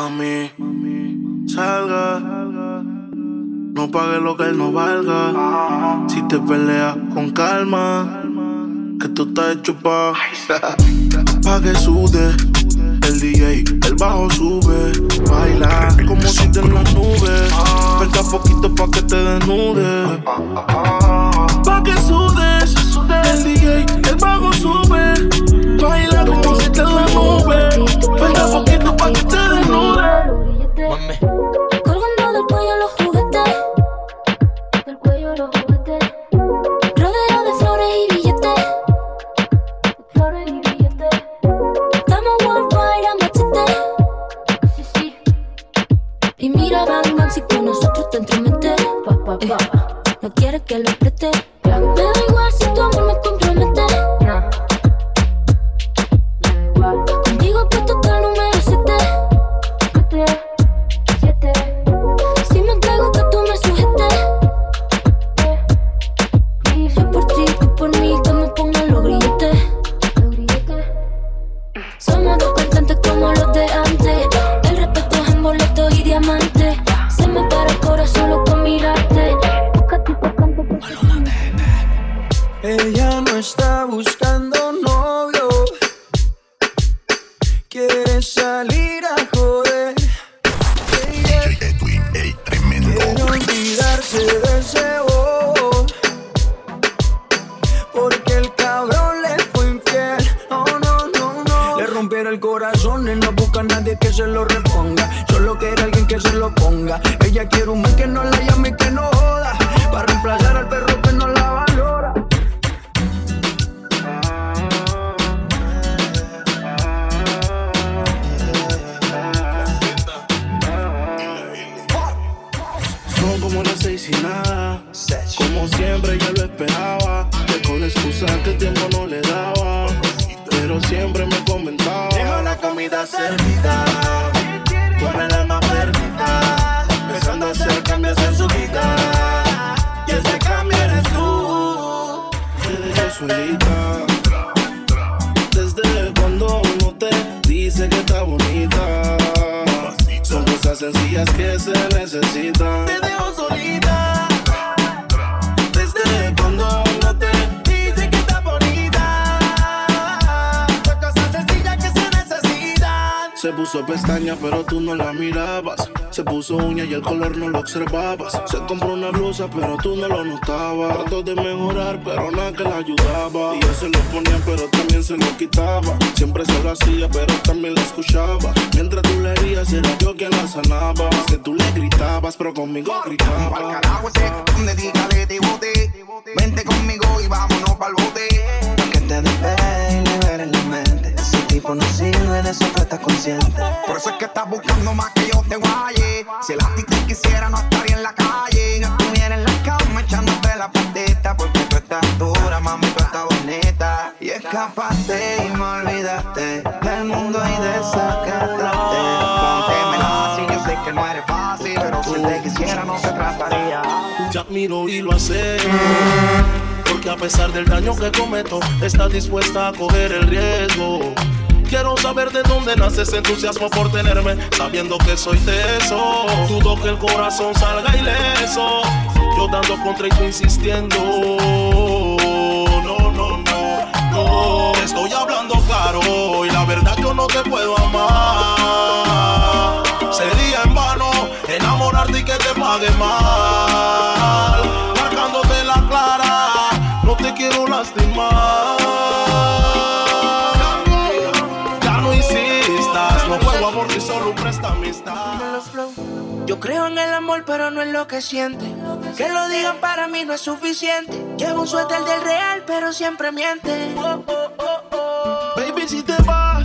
Mami, salga. No pague lo que él no valga. Si te peleas con calma, que tú estás hecho pa' pa' que sude. El DJ, el bajo sube. Baila como si te en las nubes. Poquito pa' que te desnude. Pa' que sudes. El DJ, el bajo sube. Baila como si te. Venga poquito pa' que te desnude. Colgando Somos dos cantantes como los de antes. El respeto es en boletos y diamantes. Se me para el corazón solo con mirarte. Busca tipo canto Ella no está buscando se lo reponga. Solo quiere alguien que se lo ponga. Ella quiere un man que no la sencillas que se necesitan. Te dejo solita. Desde cuando uno te dice que está bonita. Son cosas sencillas que se necesitan. Se puso pestaña, pero tú no la mirabas. Se puso uña y el color no lo observabas. Se compró una blusa, pero tú no lo notabas. Trató de mejorar, pero nada que la ayudaba. Y yo se lo ponía, pero también se lo quitaba. Siempre se lo hacía, pero también la escuchaba. Mientras tú le herías, era yo quien la sanaba. Es que tú le gritabas, pero conmigo Pa'l gritaba. carajo ese, donde diga de bote. Vente conmigo y vámonos pa'l bote. Que te despegue y libere la mente. Ese tipo no sirve, de eso tú estás consciente. Por eso es que estás buscando más que yo te guaye. Si el ti te quisiera, no estaría en la calle. No estuviera en la cama echándote la patita. Porque tú estás dura, mami, tú estás bonita. Y escapaste y me olvidaste del mundo y desacataste. Póntemela así, yo sé que no eres fácil. Pero si te quisiera, no se trataría. Te admiro y lo hace. Porque a pesar del daño que cometo, estás dispuesta a coger el riesgo. Quiero saber de dónde nace ese entusiasmo por tenerme, sabiendo que soy teso. Dudo que el corazón salga ileso. Yo dando contra y insistiendo. No, no, no, no. Te estoy hablando claro y la verdad yo no te puedo amar. Sería en vano enamorarte y que te pague mal. Te quiero lastimar. Ya no insistas, no juego amor si solo presta amistad. Yo creo en el amor, pero no en lo que siente. Que lo digan para mí no es suficiente. Llevo un suéter del real, pero siempre miente. Baby, si te vas,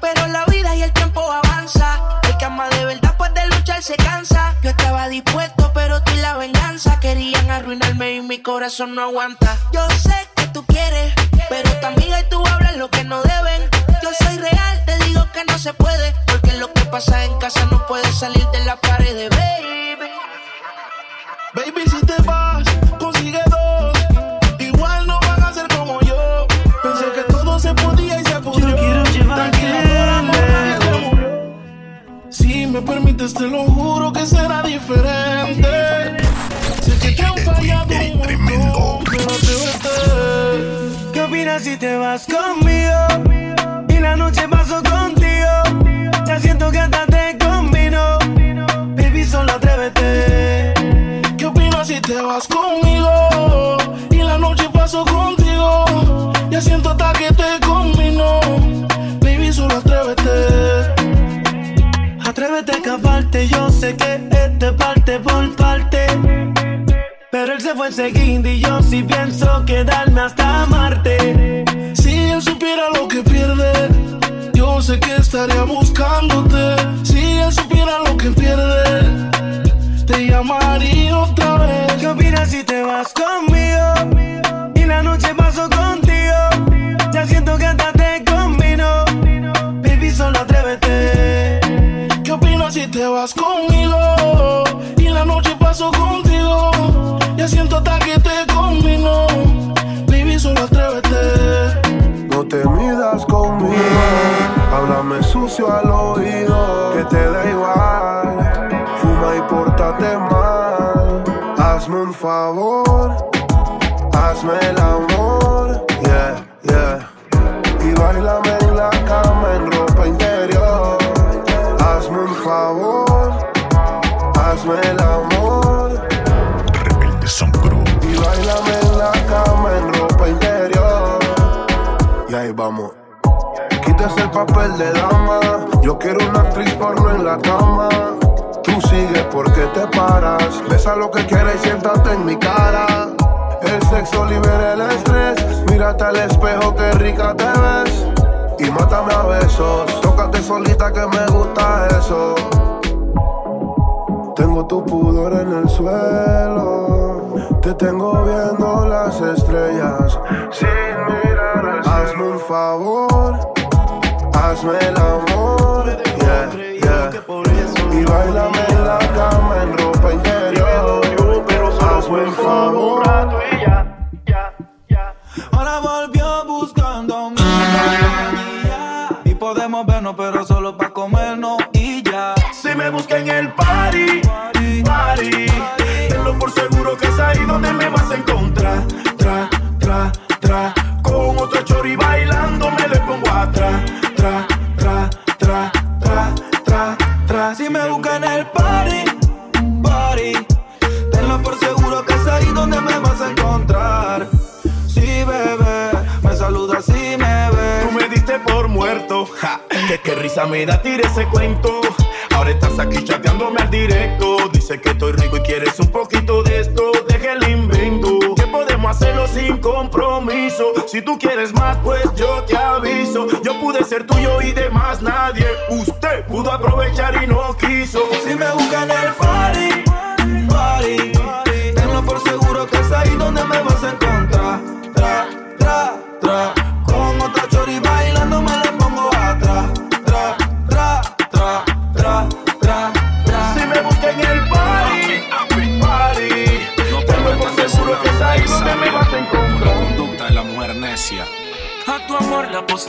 pero la vida y el tiempo avanza. El que ama de verdad, pues de luchar se cansa. Yo estaba dispuesto, pero tú y la venganza querían arruinarme y mi corazón no aguanta. Yo sé que tú quieres, pero tu amiga y tú hablan lo que no deben. Yo soy real, te digo que no se puede, porque lo que pasa en casa no puede salir de la pared, baby. Baby, si te vas, me permites, te lo juro que será diferente. Sé que te han fallado un montón, pero atrévete. ¿Qué opinas si te vas conmigo? Y la noche paso Enseguida y yo sí pienso quedarme hasta Marte. Si él supiera lo que pierde, yo sé que estaría buscándote. Si él supiera lo que pierde, te llamaría otra vez. ¿Qué opinas si te vas conmigo? Y la noche paso contigo. Ya siento que hasta te combino. Baby, solo atrévete. ¿Qué opinas si te vas conmigo? Papel de dama. Yo quiero una actriz porno en la cama. Tú sigues porque te paras. Besa lo que quieras y siéntate en mi cara. El sexo libera el estrés. Mírate al espejo, que rica te ves. Y mátame a besos. Tócate solita que me gusta eso. Tengo tu pudor en el suelo. Te tengo viendo las estrellas. Sin mirar al cielo. Hazme un favor. Hazme el amor. Yeah, yeah. Y bailame en la cama en ropa interior. Hazme un favor. Ahora volvió buscando mi. Y podemos vernos, pero solo para comernos y ya. Si me busca en el party, party, tenlo por seguro que es ahí donde me vas a encontrar. Tra, tra, tra, me da tira ese cuento. Ahora estás aquí chateándome al directo. Dice que estoy rico y quieres un poquito de esto. Deja el invento. Que podemos hacerlo sin compromiso. Si tú quieres más, pues yo te aviso. Yo pude ser tuyo y de más nadie. Usted pudo aprovechar y no quiso. Si me busca en el party, party, tenlo por seguro que es ahí donde me vas a encontrar.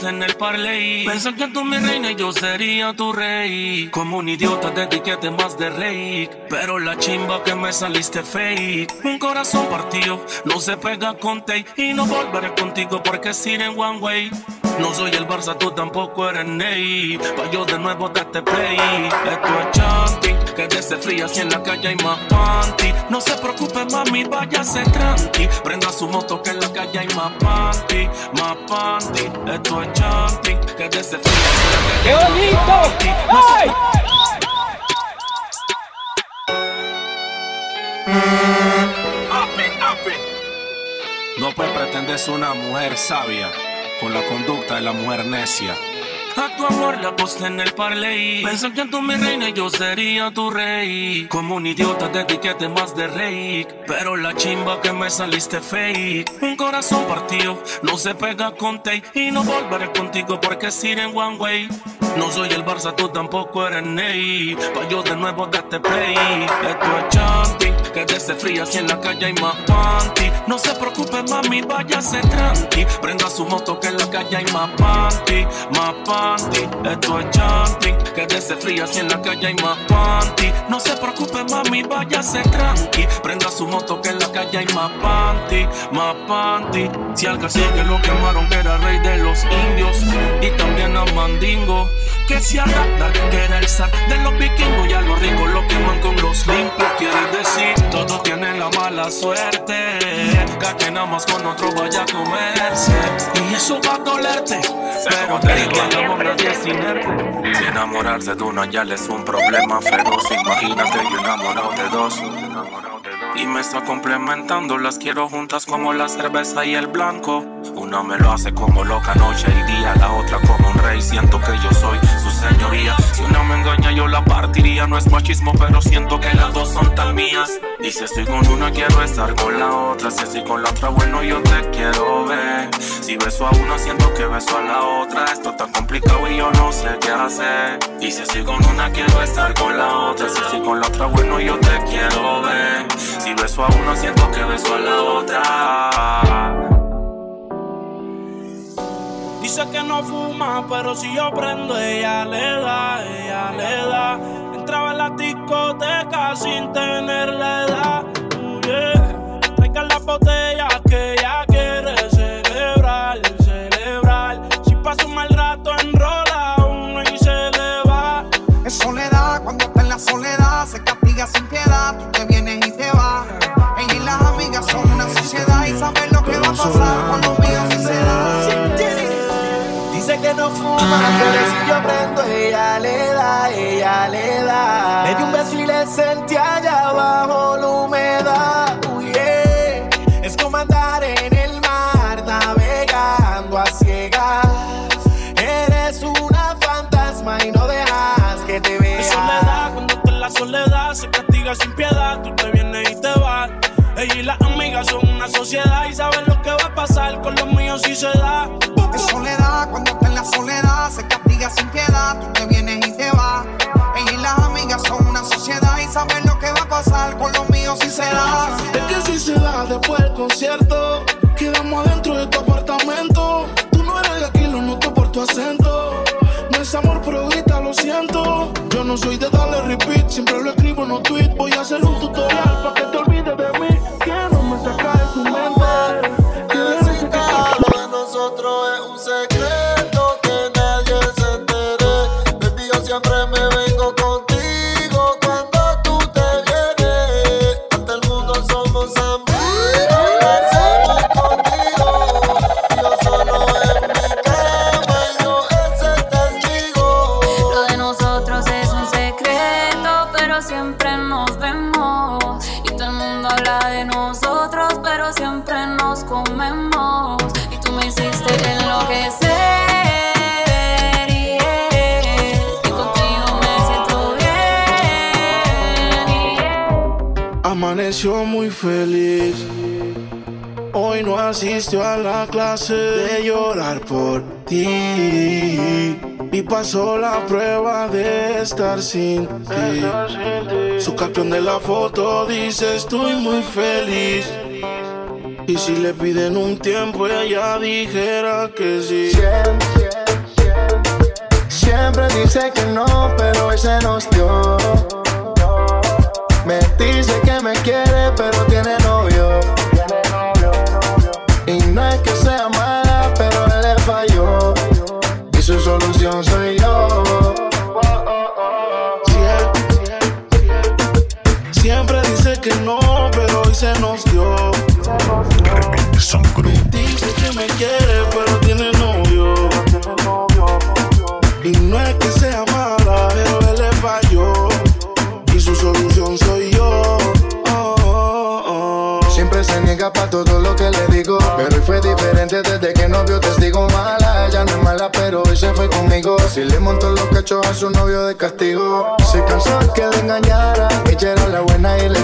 En el parley. Pensé que tú mi reina y yo sería tu rey. Como un idiota de etiquete más de rey. Pero la chimba que me saliste fake. Un corazón partido, no se pega con tape. Y no volveré contigo porque es ir en one way. No soy el Barça, tú tampoco eres Ney. Pa' yo de nuevo darte play. Esto es chanti, que desde fría si en la calle hay más panty. No se preocupe, mami, váyase tranqui. Prenda su moto que en la calle hay más panty, más panty. Esto es chanti, que desde fría si en la calle ¡Qué hay más bonito! panty. No ¡Ay! No puedes pretender ser una mujer sabia con la conducta de la mujer necia. A tu amor la aposté en el parley. Pensé que tú mi reina y yo sería tu rey. Como un idiota de etiquete más de rey. Pero la chimba que me saliste fake. Un corazón partido, no se pega con tape. Y no volveré contigo porque es ir en one way. No soy el Barça, tú tampoco eres Ney. Pa' yo de nuevo darte play. Esto es chanti, que desde fría si en la calle hay más panty. No se preocupe, mami, váyase tranqui. Prenda su moto que en la calle hay más panty. Esto es chanti, que desde fría si en la calle hay más panty. No se preocupe, mami, váyase tranqui. Prenda su moto que en la calle hay más panty, más panty. Si al cacique lo quemaron que era rey de los indios y también a Mandingo. Que si a Ragnar, que era el zar de los vikingos y a los ricos lo queman con los limpios. Quiere decir, todos tienen la mala suerte. Que nada más con otro vaya a comerse. Y eso va a dolerte. Pero te digo, el amor nadie es inerte. Si enamorarse de una ya le es un problema feroz. Imagínate yo enamorado de dos. Y me está complementando, las quiero juntas como la cerveza y el blanco. Una me lo hace como loca noche y día, la otra como un rey. Siento que yo soy su señoría. Si una me engaña, yo la partiría. No es machismo, pero siento que las dos son tan mías. Y si estoy con una, quiero estar con la otra. Si estoy con la otra, bueno, yo te quiero ver. Si beso a una, siento que beso a la otra. Esto tan complicado y yo no sé qué hacer. Y si estoy con una, quiero estar con la otra. Si estoy con la otra, bueno, yo te quiero ver. Beso a una, siento que beso a la otra. Dice que no fuma, pero si yo prendo, ella le da, ella le da. Entraba en la discoteca sin tener la edad. Uh, yeah. Traigan las botellas a la clase de llorar por ti. Y pasó la prueba de estar sin ti. Su caption de la foto dice estoy muy feliz. Y si le piden un tiempo, ella dijera que sí. Siempre, siempre dice que no, pero hoy se nos dio. Me dice que me quiere, pero tiene Si le montó los cachos a su novio de castigo, se cansó que le engañara, ella era la buena y le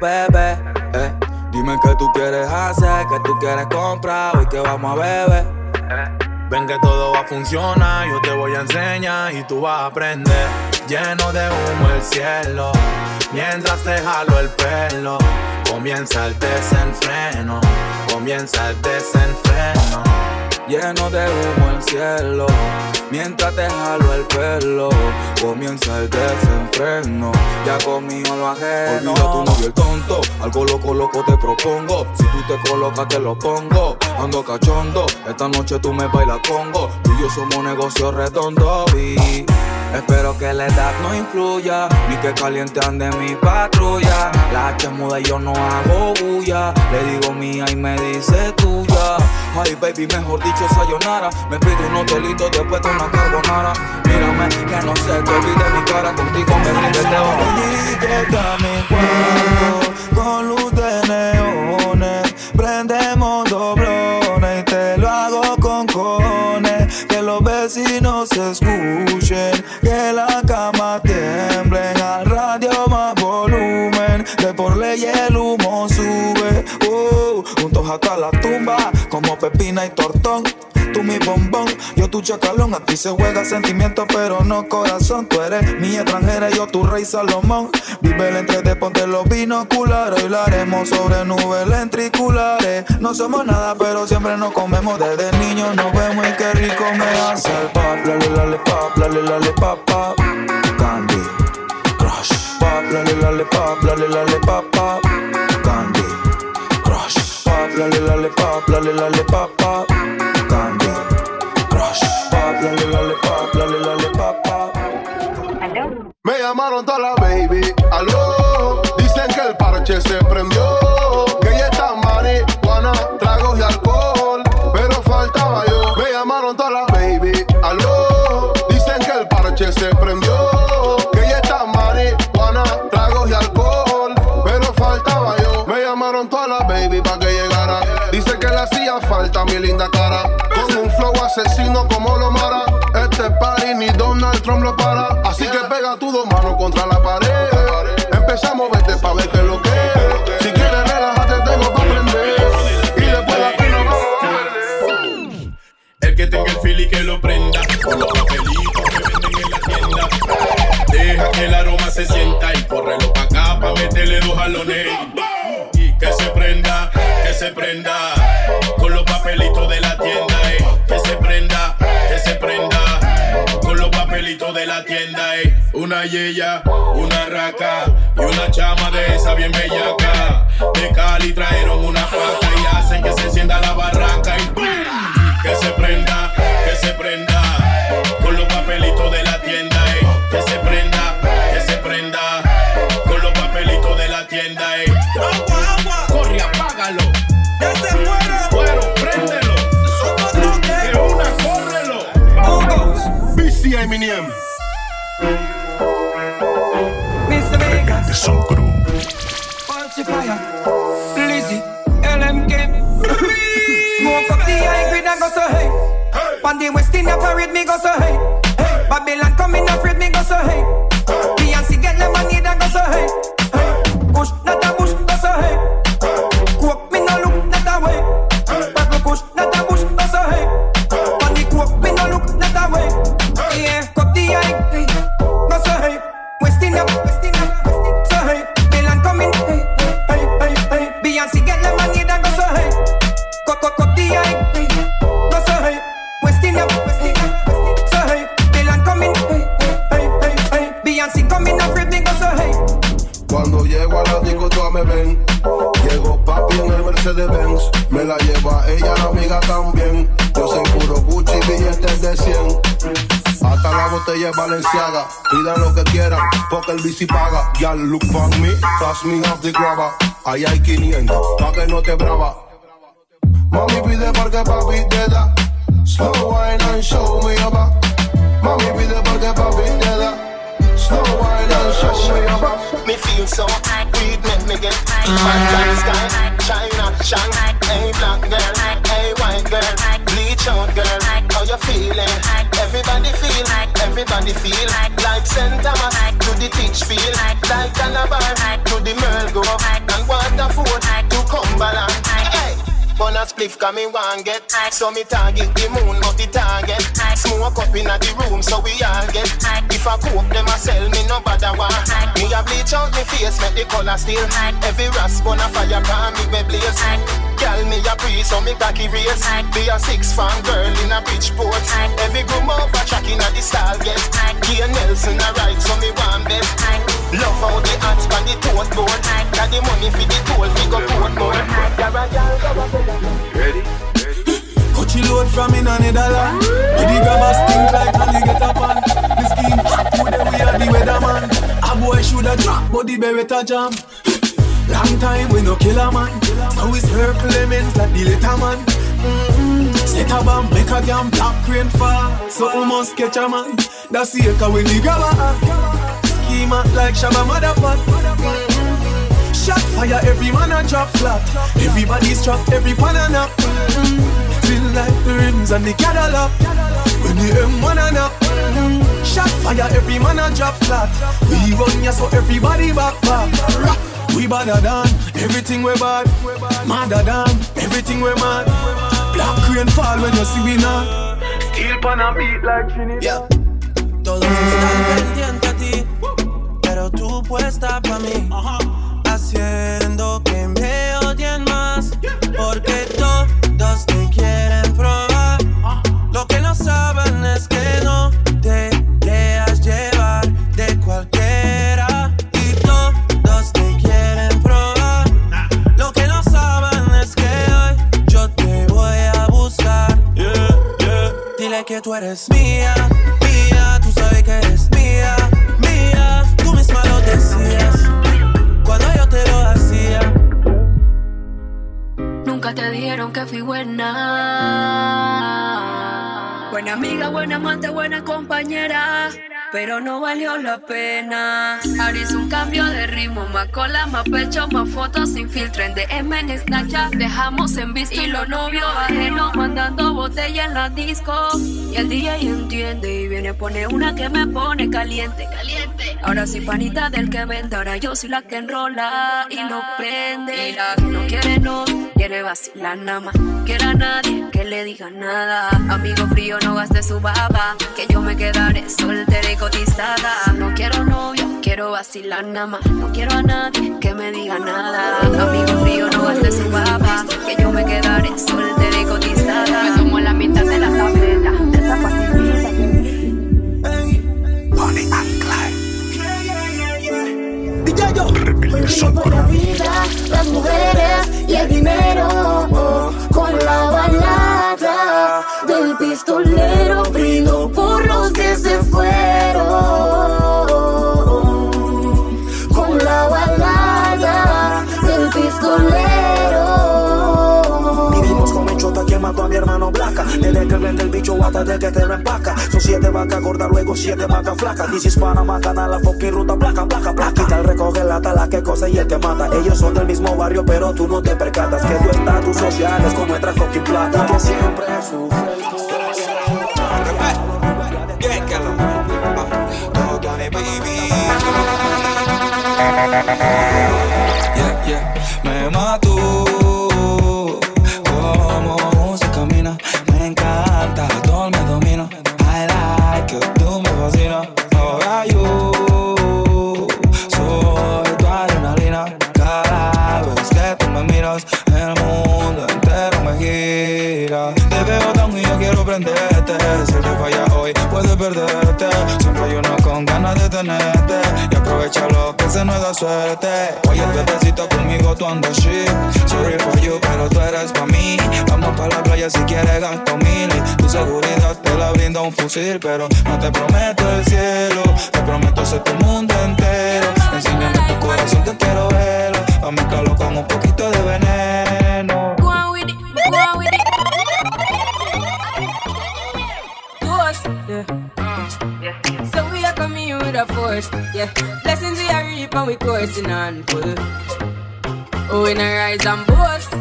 bebé. Eh. Dime qué tú quieres hacer, qué tú quieres comprar, hoy que vamos a beber. Ven que todo va a funcionar, yo te voy a enseñar y tú vas a aprender. Lleno de humo el cielo, mientras te jalo el pelo, comienza el desenfreno, comienza el desenfreno lleno de humo el cielo. Mientras te jalo el pelo, comienza el desenfreno. Ya conmigo lo ajeno. Olvida tu novio el tonto, algo loco, loco te propongo. Si tú te colocas, te lo pongo. Ando cachondo, esta noche tú me bailas congo. Tú y yo somos negocio redondo. Y Espero que la edad no influya, ni que caliente ande mi patrulla. La H muda y yo no hago bulla. Le digo mía y me dice tuya. Ay, baby, mejor dicho, sayonara. Me pide unos delitos después de una carbonara. Mírame, que no se te olvide mi cara. Contigo me brinde de este oro. mi cuarto con luz de neones. Prendemos doblones y te lo hago con cones. Que los vecinos se escuchen. Tortón. Tú mi bombón, yo tu chacalón. A ti se juega sentimiento, pero no corazón. Tú eres mi extranjera, yo tu rey Salomón. Vive el entre de ponte los binoculares. Hoy la haremos sobre nubes lentriculares. No somos nada, pero siempre nos comemos. Desde niños nos vemos y qué rico me hace el pop. Lale, lale, pop, lale, lale, pop, pop. Candy, crush. Pop, lale, lale, pop, lale, lale, pop, pop. Lale, lale, pop, lale, lale, pop, pop. Candy, crush. Pop, lale, lale, pop, lale, lale, pop, pop. Me llamaron toda la baby, aló. Dicen que el parche se prendió. Para. Una yeya, una raca y una chama de esa bien bellaca. De Cali trajeron una paca y hacen que se encienda la barranca y ¡pum! que se prenda, que se prenda. Con los papelitos de la tienda, eh. Que se prenda, que se prenda. Con los papelitos de la tienda, eh. Agua, agua. Corre, apágalo. Ya se muere. Bueno, préndelo. De una, córrelo. BC Eminem. Crew. Falsifier, Lizzy, LMK. Smoke up the high grade and go so hey. On the West Indian parade me go so hey. Hey, Babylon coming afraid me go so hey. Beyonce get money that go so hey. Hey, push not the grabber Ahí hay 500, pa' que no te brava a spliff cause me want get. So me target the moon but the target. Smoke up in the room so we all get. If I cook them a sell me no bother want Me a bleach out me face make the color still Every rasp on a fire can me we blaze Girl me a pre so me cocky race. Be a six fan girl in a Bridgeport Every groom over track in a the style get. Gia Nelson a ride so me want bet Love how the hats on the toast board. Got the money for the toll we go port more Ready? Coachy load from in a Netherland With the grabbers stink like alligator pan. The scheme hot today we are the weatherman? A boy shoulda drop but the beretta jam Long time we no kill a man So we circle lemons like the little man mm-hmm. Set a bomb, make a damn black rain fall So we must catch a man That's the echo the grabber Scheme out like Shabba motherfucker Shot fire, every man a drop flat. Everybody's trapped, every pan a knock. Mm. Feel like the rims and the Cadillac. When the M1 a knock. Mm. Shot fire, every man a drop flat. We run ya so everybody back back. Rah. We badder than everything we bad. Madder than everything we mad. Black rain fall when you see me now. Still pan a beat like Trinidad. Yeah. Todos están pendientes a ti, pero tú puesta pa' mí. Haciendo que me odien más, porque todos te quieren probar. Lo que no saben es que eres mía, mía, tú sabes que eres mía, mía. Tú misma lo decías cuando yo te lo hacía. Nunca te dijeron que fui buena. Buena amiga, buena amante, buena compañera. Pero no valió la pena. Ahora hice un cambio de ritmo, más cola, más pecho, más fotos sin filtro. En DM, en Snapchat, dejamos en visto. Y los novios ajenos mandando botella en la disco. Y el DJ entiende y viene a poner una que me pone caliente. Caliente. Ahora soy panita del que vende, ahora yo soy la que enrola y lo prende. Y la que no quiere no, quiere vacilar nada más. Quiere a nadie que le diga nada. Amigo frío, no gaste su baba. Que yo me quedaré soltera y cotizada. No quiero novio, quiero vacilar nada más. No quiero a nadie que me diga nada. Amigo frío, no gaste su baba. Que yo me quedaré soltera y cotizada. Me tomo la mitad de la tableta. De esa pastillita Porque por la vida, las mujeres y el dinero. Con la balada del pistolero Brindo Vende el bicho hasta de que te lo empaca Son siete vacas gordas, luego siete vacas flacas. This is Panama, canal, la fucking ruta, placa, placa, placa Quita el recoge la tala que cosa y el que mata. Ellos son del mismo barrio pero tú no te percatas Que tu estatus social es como nuestra fucking plata. Que siempre sufre el Yeah, yeah, me mató tú andas. Sorry for you, pero tú eres pa' mí. Vamos pa' la playa si quieres gasto mil. Y tu seguridad te la brinda un fusil. Pero no te prometo el cielo. Te prometo ser tu mundo entero. Enséñame tu corazón que quiero verlo. A mezclarlo con un poquito de veneno. So we are coming in with a force, yeah. Blessings we are reap and we coursing on full. Oh, in a rise and boast.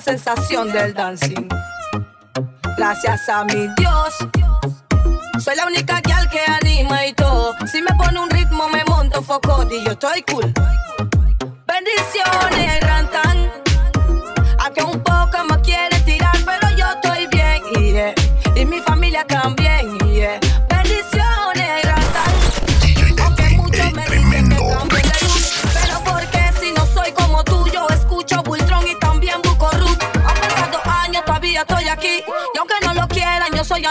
Sensación del dancing. Gracias a mi Dios. Soy la única gal que anima y todo. Si me pone un ritmo me monto foco y yo estoy cool. Bendiciones,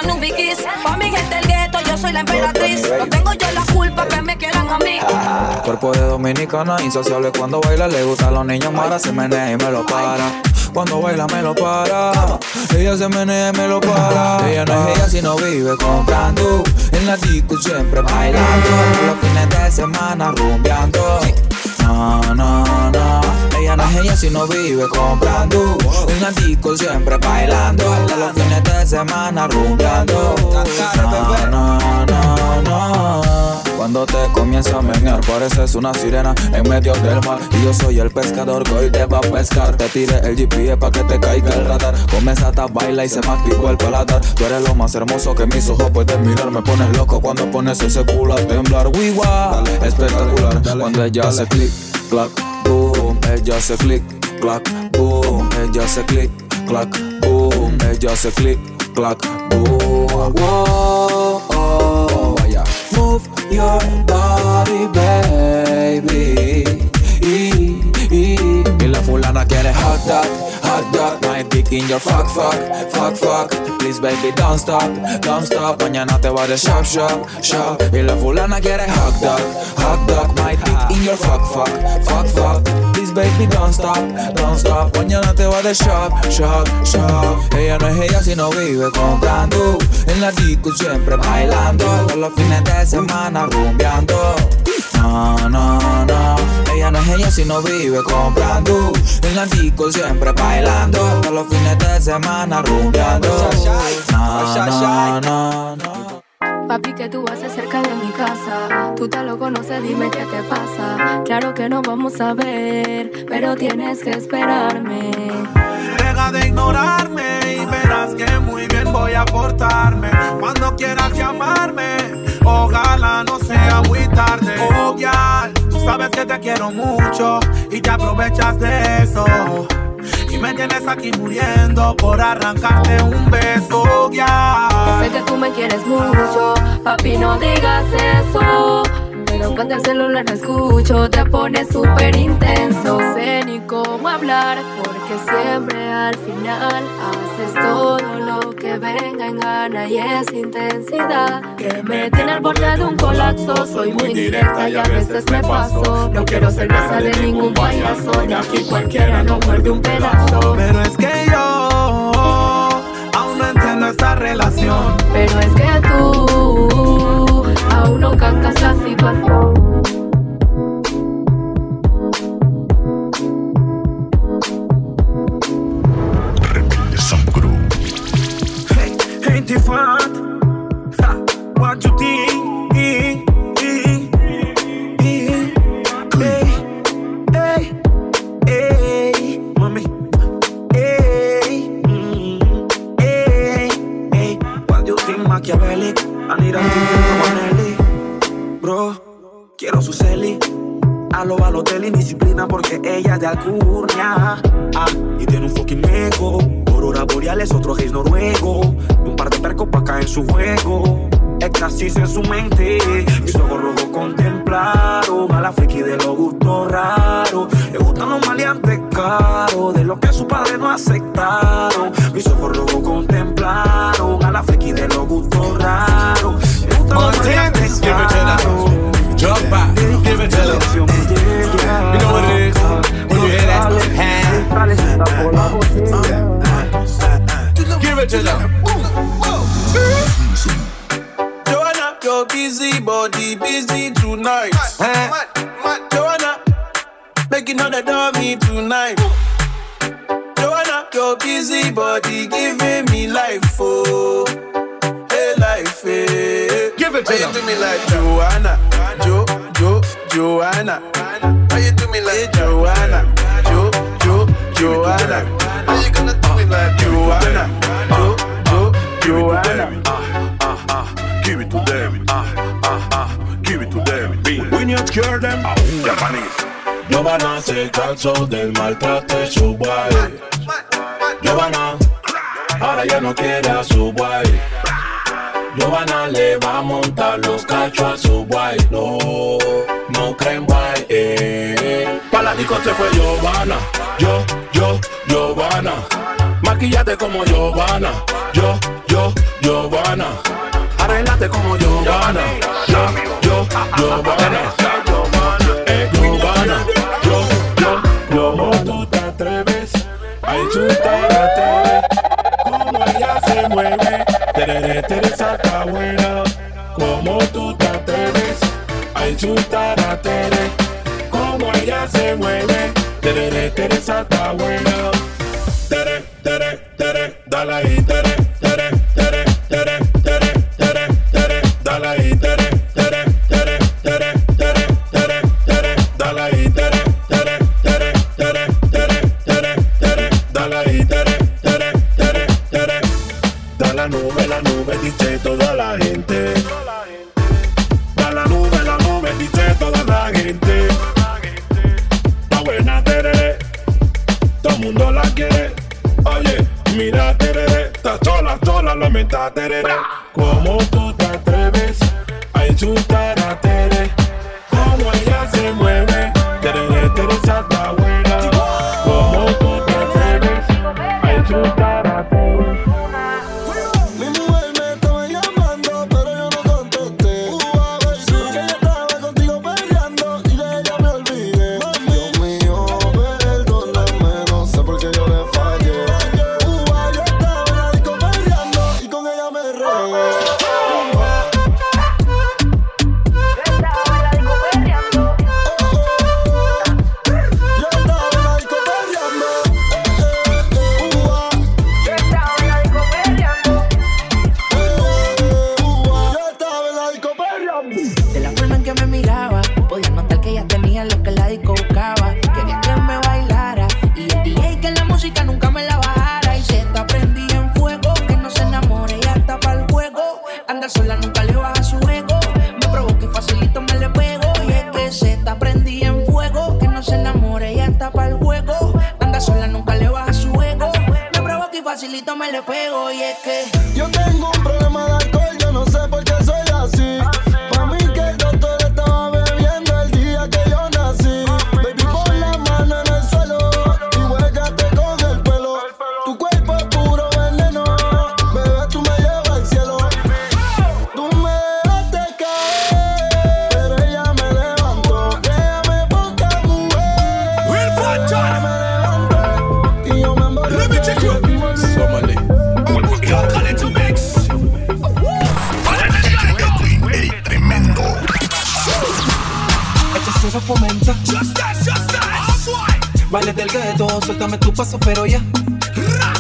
Anubi Kiss. Pa' mi gente del gueto, yo soy la emperatriz. No tengo yo la culpa que me quieran a mí. Cuerpo de dominicana, insaciable cuando baila, le gusta a los niños mara, se menea y me lo para. Cuando baila me lo para. Ella se menea y me lo para. Ella no es ella si no vive comprando. En la disco siempre bailando. Los fines de semana rumbeando. No, no, no. Ella no es ella si no vive comprando. La disco siempre bailando. Los fines de semana rumbeando. No, no, no, no. Cuando te comienza a menear, pareces una sirena en medio del mar. Y yo soy el pescador que hoy te va a pescar. Te tire el GPS pa' que te caiga el radar. Comienza a bailar y se me activó el paladar. Tú eres lo más hermoso que mis ojos pueden mirar. Me pones loco cuando pones ese culo a temblar. Wiwa, espectacular. Cuando ella hace click, clack, boom. Ella hace click, clack, boom. Ella hace click, clack, boom. Ella hace click, clack, boom. Vaya. Move your body, baby. Y, y, y la fulana quiere hot dog, hot dog. In your fuck, fuck, fuck, fuck. Please, baby, don't stop, don't stop. Mañana te va de shop, shop, shop. Y la fulana quiere hot dog, hot dog. My dick in your fuck, fuck, fuck, fuck. Please, baby, don't stop, don't stop. Mañana te va de shop, shop, shop. Ella no es ella si no vive comprando. En la disco siempre bailando. Todos los fines de semana rumbeando. No, no, no. Ella no es ella si no vive comprando. En la disco siempre bailando. Todos los fines de semana rumbeando. No, no, no, no. Papi, que tú haces cerca de mi casa? Tú te lo conoces, dime qué te pasa. Claro que no vamos a ver, pero tienes que esperarme. Deja de ignorarme y verás que muy bien voy a portarme. Cuando quieras llamarme, ojalá no sea muy tarde. Oh, ya, tú sabes que te quiero mucho y te aprovechas de eso. Y me tienes aquí muriendo por arrancarte un beso, ya. Sé que tú me quieres mucho, papi, no digas eso. Cuando el celular no escucho, te pones súper intenso. Sé ni cómo hablar, porque siempre al final haces todo lo que venga en gana y es intensidad. Que me tiene al borde de un colapso. Soy muy directa y a veces me paso. No quiero ser casa de ningún payaso. De aquí cualquiera no muerde un pedazo. Pero es que yo aún no entiendo esta relación. Pero es que tú busy body busy tonight. Eh? Joanna, making all the dummy tonight. Joanna, your busy body giving me life, oh, hey life, hey. Give it to Why you do me like Joanna, Jo, Jo, Joanna? Why you do me like Joanna, Jo, Jo, Joanna? Why you gonna do me like Joanna, Jo, Jo, Joanna? Give it to them. Give it to them. We need to cure them. Japanese. Giovanna se cansó del maltrato de su guay. Giovanna, ahora ya no quiere a su guay. Giovanna le va a montar los cachos a su guay. No, no creen guay. Eh. Pa' la disco se fue Giovanna. Yo, yo, Giovanna. Maquillate como Giovanna. Yo, yo, Giovanna. Arreglate como yo gana. Yo, yo, yo gana. Yo gana. Yo, yo, yo. ¿Cómo tú te atreves a insultar a Tere? Como ella se mueve. Tere, Tere, saca buena. ¿Cómo tú te atreves a insultar a Tere? Como ella se mueve. Tere, Tere, saca buena. Oh. fomenta. Just that, just that. Oh, Bailes del gueto, suéltame tu paso, pero ya. Ra.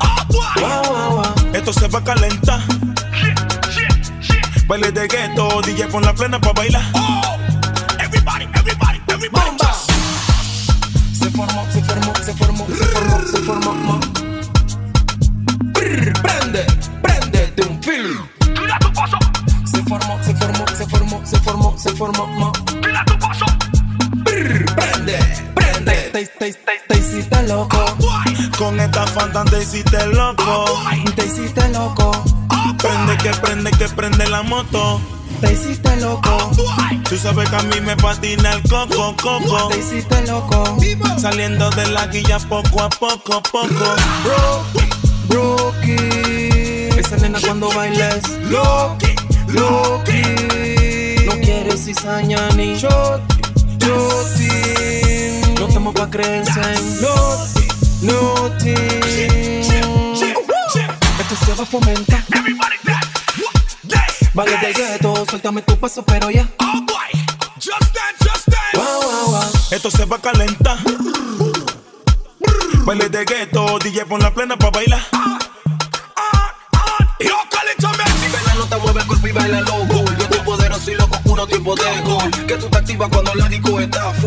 Oh, wow, wow, wow. Esto se va a calentar. Baile de gueto, DJ pon la plena pa' bailar. Oh, everybody, everybody, everybody. Bomba. Se formó, se formó, se formó, se formó, se formó. Te hiciste loco. Te hiciste loco. Prende que prende que prende la moto. Te hiciste loco. Tú sabes que a mí me patina el coco, coco. Te hiciste loco. Saliendo de la guilla poco a poco, poco. Bro, Brookie. Esa nena cuando bailes. Loki, Loki. No quieres cizaña ni shot, No temo pa' creerse en Loki nothing. Esto se va a fomentar. Everybody back. This, gueto, suéltame tu paso, pero ya. Oh boy, just dance, just dance. Esto se va a calentar. Baile de gueto, DJ pon la plena pa' bailar. Ah, ah, ah. yo. Si baila no te mueve el cuerpo y baila loco. Yo estoy poderoso y loco, puro tiempo de gol. Que tú te activas cuando la disco está full.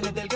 baile del